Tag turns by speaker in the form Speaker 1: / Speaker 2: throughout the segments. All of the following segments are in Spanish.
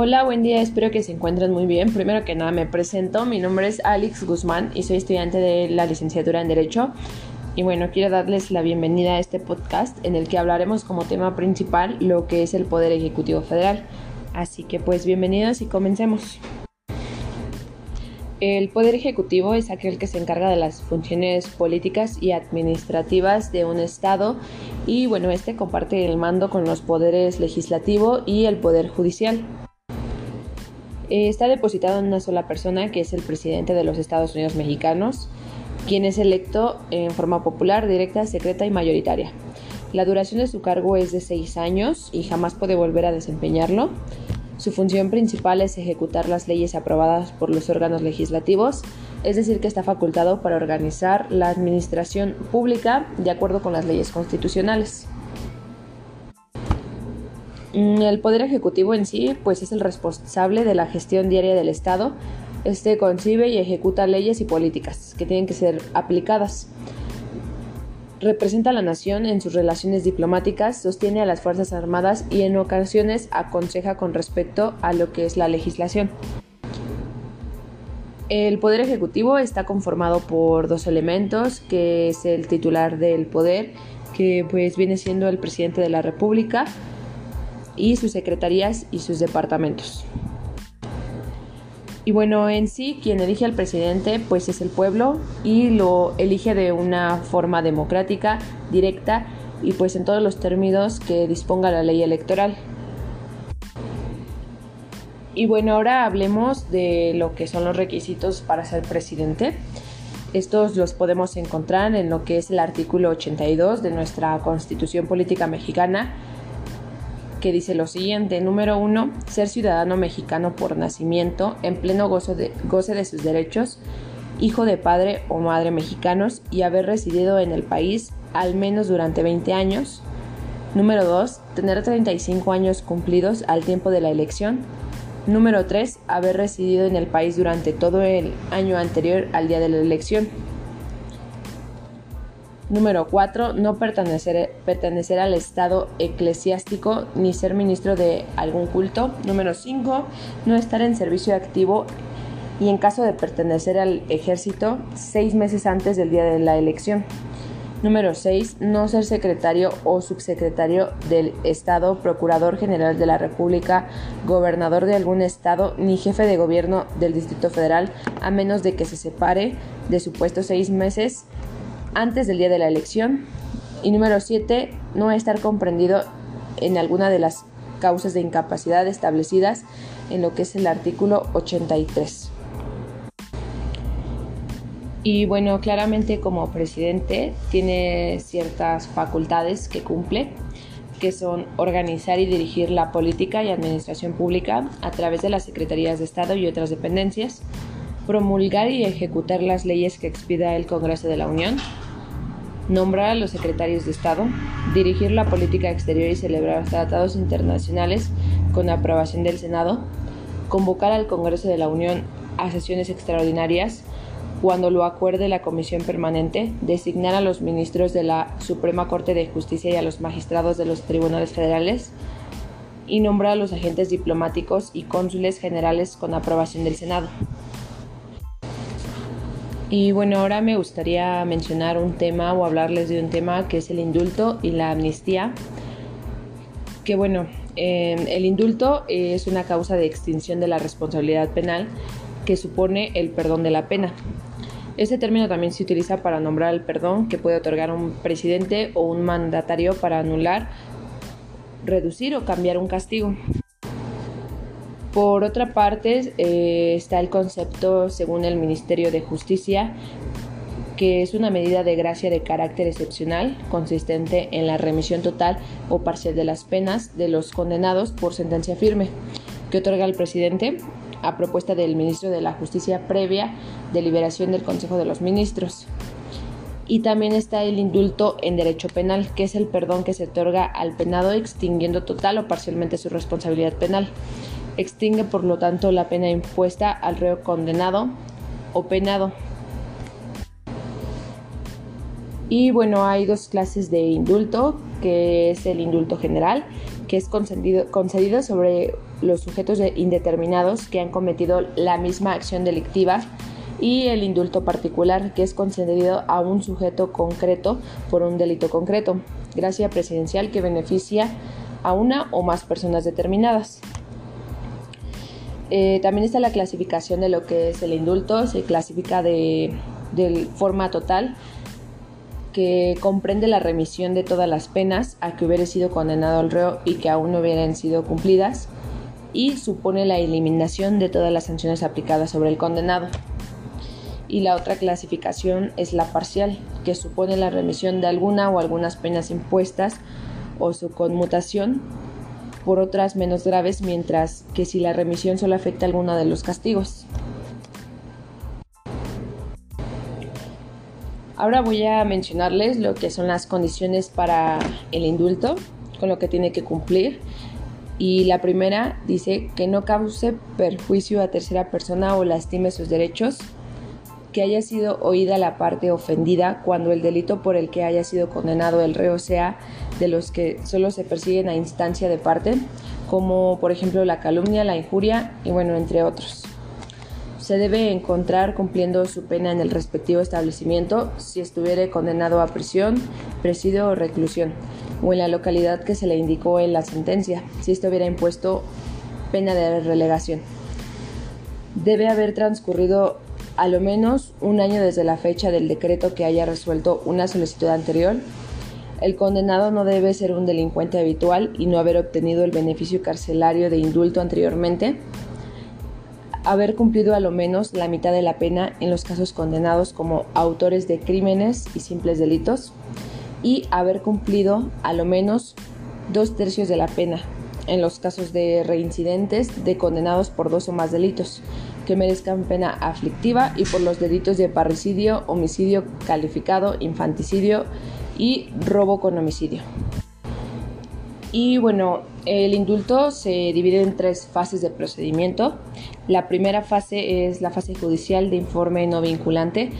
Speaker 1: Hola, buen día, espero que se encuentren muy bien. Primero que nada me presento, mi nombre es Alex Guzmán y soy estudiante de la licenciatura en Derecho. Y bueno, quiero darles la bienvenida a este podcast en el que hablaremos como tema principal lo que es el Poder Ejecutivo Federal. Así que pues bienvenidos y comencemos. El Poder Ejecutivo es aquel que se encarga de las funciones políticas y administrativas de un Estado y bueno, este comparte el mando con los poderes legislativo y el Poder Judicial. Eh, está depositado en una sola persona, que es el presidente de los Estados Unidos mexicanos, quien es electo en forma popular, directa, secreta y mayoritaria. La duración de su cargo es de seis años y jamás puede volver a desempeñarlo. Su función principal es ejecutar las leyes aprobadas por los órganos legislativos, es decir, que está facultado para organizar la administración pública de acuerdo con las leyes constitucionales. Mm, el Poder Ejecutivo en sí, pues es el responsable de la gestión diaria del Estado. Este concibe y ejecuta leyes y políticas que tienen que ser aplicadas representa a la nación en sus relaciones diplomáticas, sostiene a las Fuerzas Armadas y en ocasiones aconseja con respecto a lo que es la legislación. El poder ejecutivo está conformado por dos elementos, que es el titular del poder, que pues viene siendo el presidente de la República, y sus secretarías y sus departamentos. Y bueno, en sí, quien elige al presidente, pues es el pueblo y lo elige de una forma democrática, directa y pues en todos los términos que disponga la ley electoral. Y bueno, ahora hablemos de lo que son los requisitos para ser presidente. Estos los podemos encontrar en lo que es el artículo 82 de nuestra Constitución Política Mexicana, que dice lo siguiente. Número uno, ser ciudadano mexicano por nacimiento, en pleno de, goce de sus derechos, hijo de padre o madre mexicanos y haber residido en el país al menos durante 20 años. Número 2. Tener 35 años cumplidos al tiempo de la elección. Número 3. Haber residido en el país durante todo el año anterior al día de la elección. Número 4. No pertenecer, pertenecer al Estado eclesiástico ni ser ministro de algún culto. Número 5. No estar en servicio activo y en caso de pertenecer al ejército, seis meses antes del día de la elección. Número 6. No ser secretario o subsecretario del Estado, Procurador General de la República, gobernador de algún Estado, ni jefe de gobierno del Distrito Federal, a menos de que se separe de su puesto seis meses antes del día de la elección. Y número 7, no estar comprendido en alguna de las causas de incapacidad establecidas en lo que es el artículo 83. Y bueno, claramente como presidente tiene ciertas facultades que cumple, que son organizar y dirigir la política y administración pública a través de las secretarías de Estado y otras dependencias, promulgar y ejecutar las leyes que expida el Congreso de la Unión, nombrar a los secretarios de Estado, dirigir la política exterior y celebrar tratados internacionales con aprobación del Senado, convocar al Congreso de la Unión a sesiones extraordinarias cuando lo acuerde la Comisión Permanente, designar a los ministros de la Suprema Corte de Justicia y a los magistrados de los tribunales federales y nombrar a los agentes diplomáticos y cónsules generales con aprobación del Senado. Y bueno, ahora me gustaría mencionar un tema o hablarles de un tema que es el indulto y la amnistía. Que bueno, em, el indulto es una causa de extinción de la responsabilidad penal que supone el perdón de la pena. Este término también se utiliza para nombrar el perdón que puede otorgar un presidente o un mandatario para anular, reducir o cambiar un castigo. Por otra parte, eh, está el concepto, según el Ministerio de Justicia, que es una medida de gracia de carácter excepcional, consistente en la remisión total o parcial de las penas de los condenados por sentencia firme, que otorga al presidente a propuesta del ministro de la Justicia previa deliberación del Consejo de los Ministros. Y también está el indulto en derecho penal, que es el perdón que se otorga al penado extinguiendo total o parcialmente su responsabilidad penal. Extingue, por lo tanto, la pena impuesta al reo condenado o penado. Y bueno, hay dos clases de indulto, que es el indulto general, que es concedido, concedido sobre los sujetos indeterminados que han cometido la misma acción delictiva y el indulto particular que es concedido a un sujeto concreto por un delito concreto, gracia presidencial que beneficia a una o más personas determinadas. Eh, también está la clasificación de lo que es el indulto, se clasifica de, de forma total que comprende la remisión de todas las penas a que hubiera sido condenado el reo y que aún no hubieran sido cumplidas y supone la eliminación de todas las sanciones aplicadas sobre el condenado. Y la otra clasificación es la parcial, que supone la remisión de alguna o algunas penas impuestas o su conmutación por otras menos graves, mientras que si la remisión solo afecta a alguno de los castigos. Ahora voy a mencionarles lo que son las condiciones para el indulto, con lo que tiene que cumplir. Y la primera dice que no cause perjuicio a tercera persona o lastime sus derechos, que haya sido oída la parte ofendida cuando el delito por el que haya sido condenado el reo sea de los que solo se persiguen a instancia de parte, como por ejemplo la calumnia, la injuria y bueno, entre otros se debe encontrar cumpliendo su pena en el respectivo establecimiento si estuviere condenado a prisión, presidio o reclusión, o en la localidad que se le indicó en la sentencia, si estuviera impuesto pena de relegación. Debe haber transcurrido a lo menos un año desde la fecha del decreto que haya resuelto una solicitud anterior. El condenado no debe ser un delincuente habitual y no haber obtenido el beneficio carcelario de indulto anteriormente haber cumplido a lo menos la mitad de la pena en los casos condenados como autores de crímenes y simples delitos y haber cumplido a lo menos dos tercios de la pena en los casos de reincidentes de condenados por dos o más delitos que merezcan pena aflictiva y por los delitos de parricidio, homicidio calificado, infanticidio y robo con homicidio. Y bueno, el indulto se divide en tres fases de procedimiento. La primera fase es la fase judicial de informe no vinculante.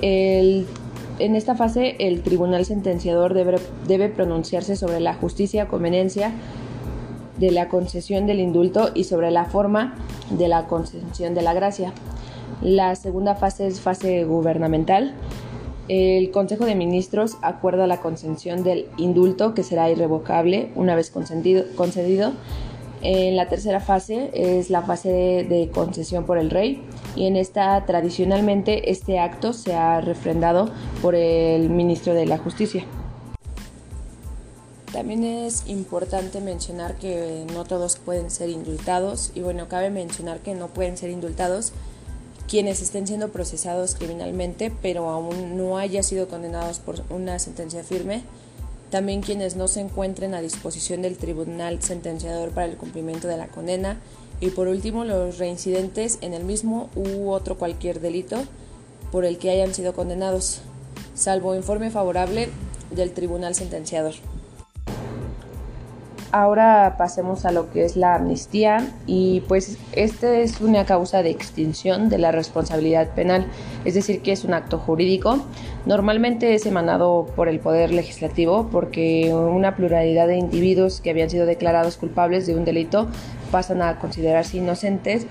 Speaker 1: en esta fase, el tribunal sentenciador debe, debe pronunciarse sobre la justicia conveniencia de la concesión del indulto y sobre la forma de la concesión de la gracia. La segunda fase es fase gubernamental el Consejo de Ministros acuerda la concesión del indulto, que será irrevocable una vez concedido. En la tercera fase es la fase de, concesión por el rey y en esta tradicionalmente este acto se ha refrendado por el ministro de la Justicia. También es importante mencionar que no todos pueden ser indultados y bueno, cabe mencionar que no pueden ser indultados quienes estén siendo procesados criminalmente pero aún no haya sido condenados por una sentencia firme, también quienes no se encuentren a disposición del tribunal sentenciador para el cumplimiento de la condena y por último los reincidentes en el mismo u otro cualquier delito por el que hayan sido condenados, salvo informe favorable del tribunal sentenciador. Ahora pasemos a lo que es la amnistía y pues esta es una causa de extinción de la responsabilidad penal, es decir, que es un acto jurídico. Normalmente es emanado por el Poder Legislativo porque una pluralidad de individuos que habían sido declarados culpables de un delito pasan a considerarse inocentes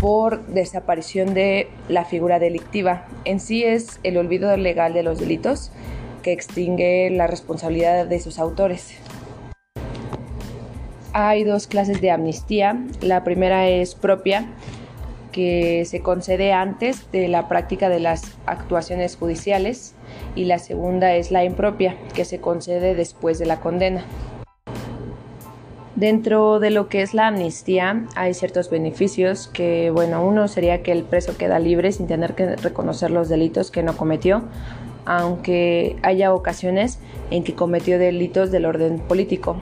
Speaker 1: por desaparición de la figura delictiva. En sí es el olvido legal de los delitos que extingue la responsabilidad de sus autores hay dos clases de amnistía. La primera es propia, que se concede antes de la práctica de las actuaciones judiciales, y la segunda es la impropia, que se concede después de la condena. Dentro de lo que es la amnistía hay ciertos beneficios que, bueno, uno sería que el preso queda libre sin tener que reconocer los delitos que no cometió, aunque haya ocasiones en que cometió delitos del orden político,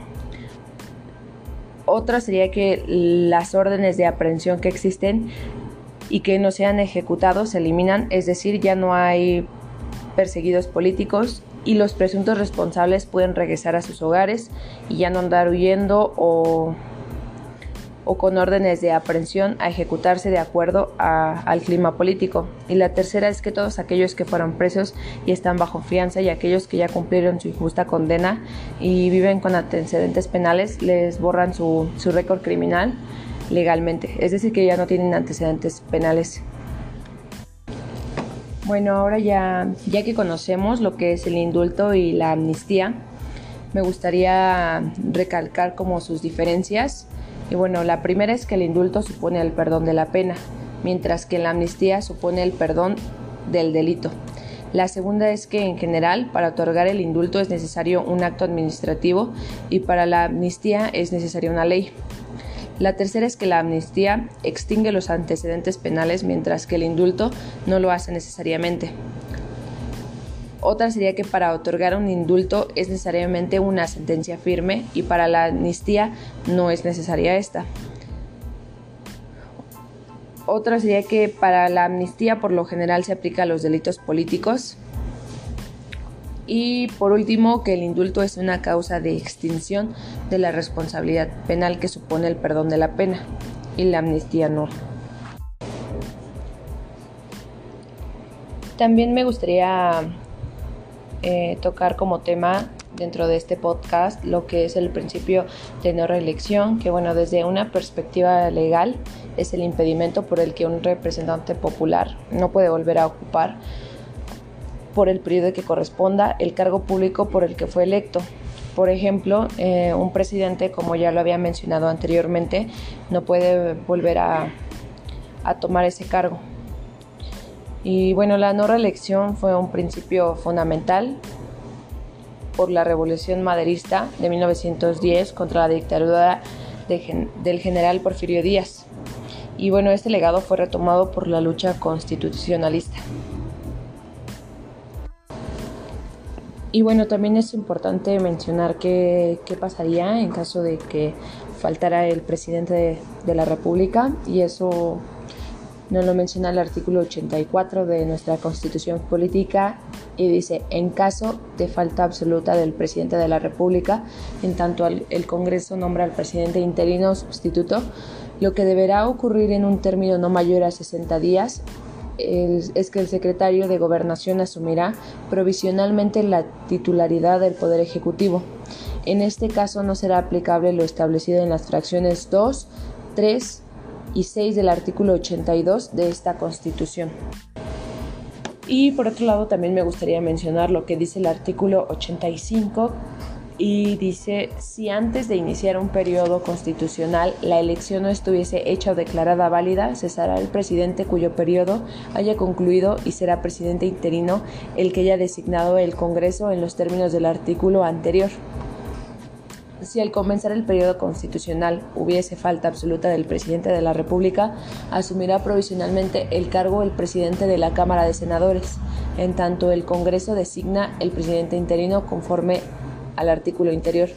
Speaker 1: otra sería que las órdenes de aprehensión que existen y que no sean ejecutados se eliminan, es decir, ya no hay perseguidos políticos y los presuntos responsables pueden regresar a sus hogares y ya no andar huyendo o, o con órdenes de aprehensión a ejecutarse de acuerdo al clima político. Y la tercera es que todos aquellos que fueron presos y están bajo fianza y aquellos que ya cumplieron su injusta condena y viven con antecedentes penales les borran su, su récord criminal legalmente. Es decir, que ya no tienen antecedentes penales. Bueno, ahora ya, ya que conocemos lo que es el indulto y la amnistía, me gustaría recalcar como sus diferencias. Y bueno, la primera es que el indulto supone el perdón de la pena, mientras que la amnistía supone el perdón del delito. La segunda es que en general para otorgar el indulto es necesario un acto administrativo y para la amnistía es necesaria una ley. La tercera es que la amnistía extingue los antecedentes penales mientras que el indulto no lo hace necesariamente. Otra sería que para otorgar un indulto es necesariamente una sentencia firme y para la amnistía no es necesaria esta. Otra sería que para la amnistía por lo general se aplica a los delitos políticos. Y por último, que el indulto es una causa de extinción de la responsabilidad penal que supone el perdón de la pena y la amnistía no. También me gustaría eh, tocar como tema dentro de este podcast lo que es el principio de no reelección, que bueno, desde una perspectiva legal es el impedimento por el que un representante popular no puede volver a ocupar por el periodo que corresponda el cargo público por el que fue electo. Por ejemplo, eh, un presidente, como ya lo había mencionado anteriormente, no puede volver a, a tomar ese cargo. Y bueno, la no reelección fue un principio fundamental por la revolución maderista de 1910 contra la dictadura del general Porfirio Díaz. Y bueno, este legado fue retomado por la lucha constitucionalista. Y bueno, también es importante mencionar qué, pasaría en caso de que faltara el presidente de, de la República y eso nos lo menciona el artículo 84 de nuestra Constitución Política y dice, en caso de falta absoluta del presidente de la República, en tanto el Congreso nombra al presidente interino sustituto, lo que deberá ocurrir en un término no mayor a 60 días es que el secretario de Gobernación asumirá provisionalmente la titularidad del Poder Ejecutivo. En este caso no será aplicable lo establecido en las fracciones 2, 3, y 6 del artículo 82 de esta Constitución. Y por otro lado también me gustaría mencionar lo que dice el artículo 85 y dice, si antes de iniciar un periodo constitucional la elección no estuviese hecha o declarada válida, cesará el presidente cuyo periodo haya concluido y será presidente interino el que haya designado el Congreso en los términos del artículo anterior. Si al comenzar el periodo constitucional hubiese falta absoluta del presidente de la República, asumirá provisionalmente el cargo el presidente de la Cámara de Senadores, en tanto el Congreso designa el presidente interino conforme al artículo interior.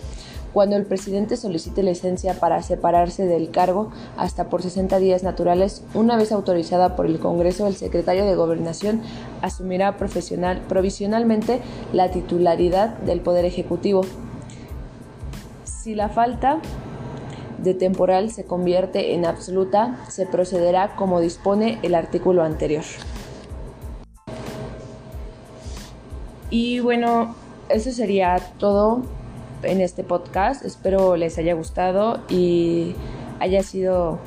Speaker 1: Cuando el presidente solicite licencia para separarse del cargo hasta por 60 días naturales, una vez autorizada por el Congreso, el secretario de Gobernación asumirá provisionalmente la titularidad del Poder Ejecutivo si la falta de temporal se convierte en absoluta, se procederá como dispone el artículo anterior. Y bueno, eso sería todo en este podcast. Espero les haya gustado y haya sido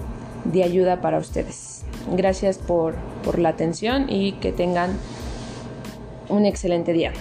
Speaker 1: de ayuda para ustedes. Gracias por, por la atención y que tengan un excelente día.